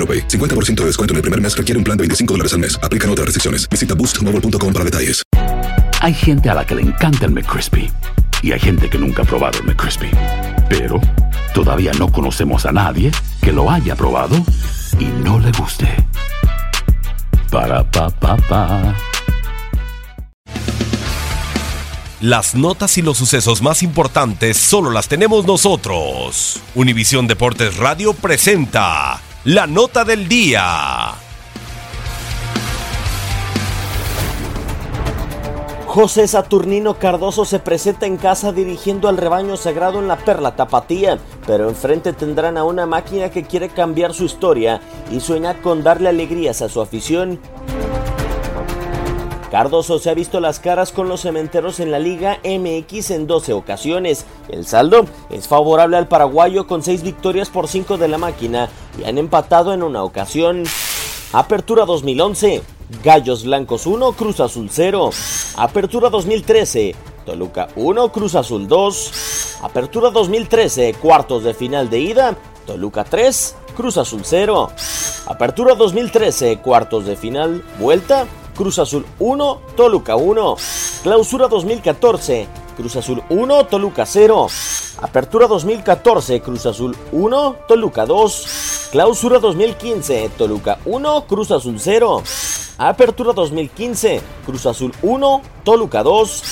AroPay. 50% de descuento en el primer mes requiere un plan de 25 dólares al mes. Aplican otras restricciones. Visita boostmobile.com para detalles. Hay gente a la que le encanta el McCrispy y hay gente que nunca ha probado el McCrispy. Pero todavía no conocemos a nadie que lo haya probado y no le guste. Para pa pa pa. Las notas y los sucesos más importantes solo las tenemos nosotros. Univisión Deportes Radio presenta la nota del día. José Saturnino Cardoso se presenta en casa dirigiendo al rebaño sagrado en la Perla Tapatía, pero enfrente tendrán a una máquina que quiere cambiar su historia y sueña con darle alegrías a su afición. Cardoso se ha visto las caras con los cementeros en la Liga MX en 12 ocasiones. El saldo es favorable al paraguayo con 6 victorias por 5 de la máquina y han empatado en una ocasión. Apertura 2011. Gallos Blancos 1, Cruz Azul 0. Apertura 2013. Toluca 1, Cruz Azul 2. Apertura 2013, cuartos de final de ida. Toluca 3, Cruz Azul 0. Apertura 2013, cuartos de final, vuelta. Cruz Azul 1, Toluca 1. Clausura 2014, Cruz Azul 1, Toluca 0. Apertura 2014, Cruz Azul 1, Toluca 2. Clausura 2015, Toluca 1, Cruz Azul 0. Apertura 2015, Cruz Azul 1, Toluca 2.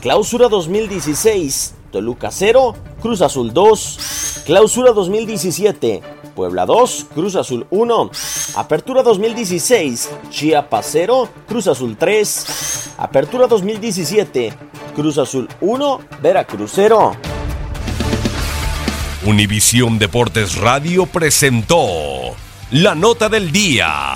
Clausura 2016, Toluca 0, Cruz Azul 2. Clausura 2017, Puebla 2, Cruz Azul 1. Apertura 2016, Chiapas 0, Cruz Azul 3. Apertura 2017, Cruz Azul 1, Veracruz 0. Univisión Deportes Radio presentó la nota del día.